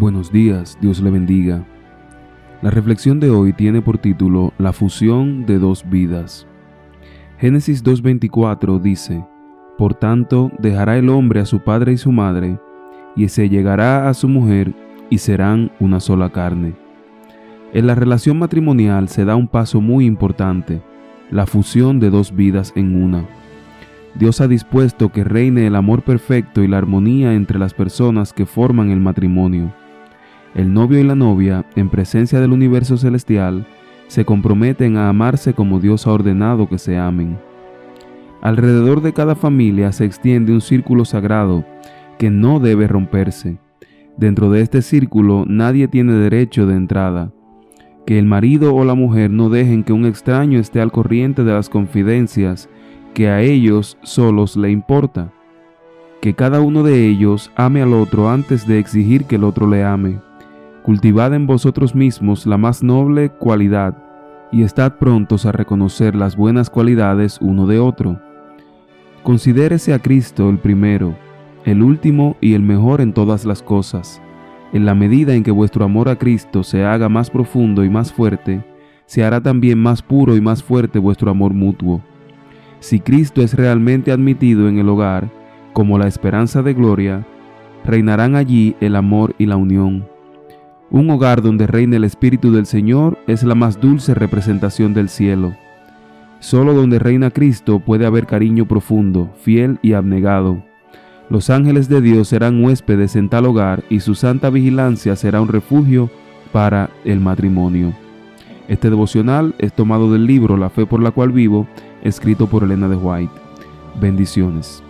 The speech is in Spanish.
Buenos días, Dios le bendiga. La reflexión de hoy tiene por título La fusión de dos vidas. Génesis 2.24 dice, Por tanto, dejará el hombre a su padre y su madre, y se llegará a su mujer, y serán una sola carne. En la relación matrimonial se da un paso muy importante, la fusión de dos vidas en una. Dios ha dispuesto que reine el amor perfecto y la armonía entre las personas que forman el matrimonio. El novio y la novia, en presencia del universo celestial, se comprometen a amarse como Dios ha ordenado que se amen. Alrededor de cada familia se extiende un círculo sagrado que no debe romperse. Dentro de este círculo nadie tiene derecho de entrada. Que el marido o la mujer no dejen que un extraño esté al corriente de las confidencias que a ellos solos le importa. Que cada uno de ellos ame al otro antes de exigir que el otro le ame. Cultivad en vosotros mismos la más noble cualidad y estad prontos a reconocer las buenas cualidades uno de otro. Considérese a Cristo el primero, el último y el mejor en todas las cosas. En la medida en que vuestro amor a Cristo se haga más profundo y más fuerte, se hará también más puro y más fuerte vuestro amor mutuo. Si Cristo es realmente admitido en el hogar, como la esperanza de gloria, reinarán allí el amor y la unión. Un hogar donde reina el Espíritu del Señor es la más dulce representación del cielo. Solo donde reina Cristo puede haber cariño profundo, fiel y abnegado. Los ángeles de Dios serán huéspedes en tal hogar y su santa vigilancia será un refugio para el matrimonio. Este devocional es tomado del libro La fe por la cual vivo escrito por Elena de White. Bendiciones.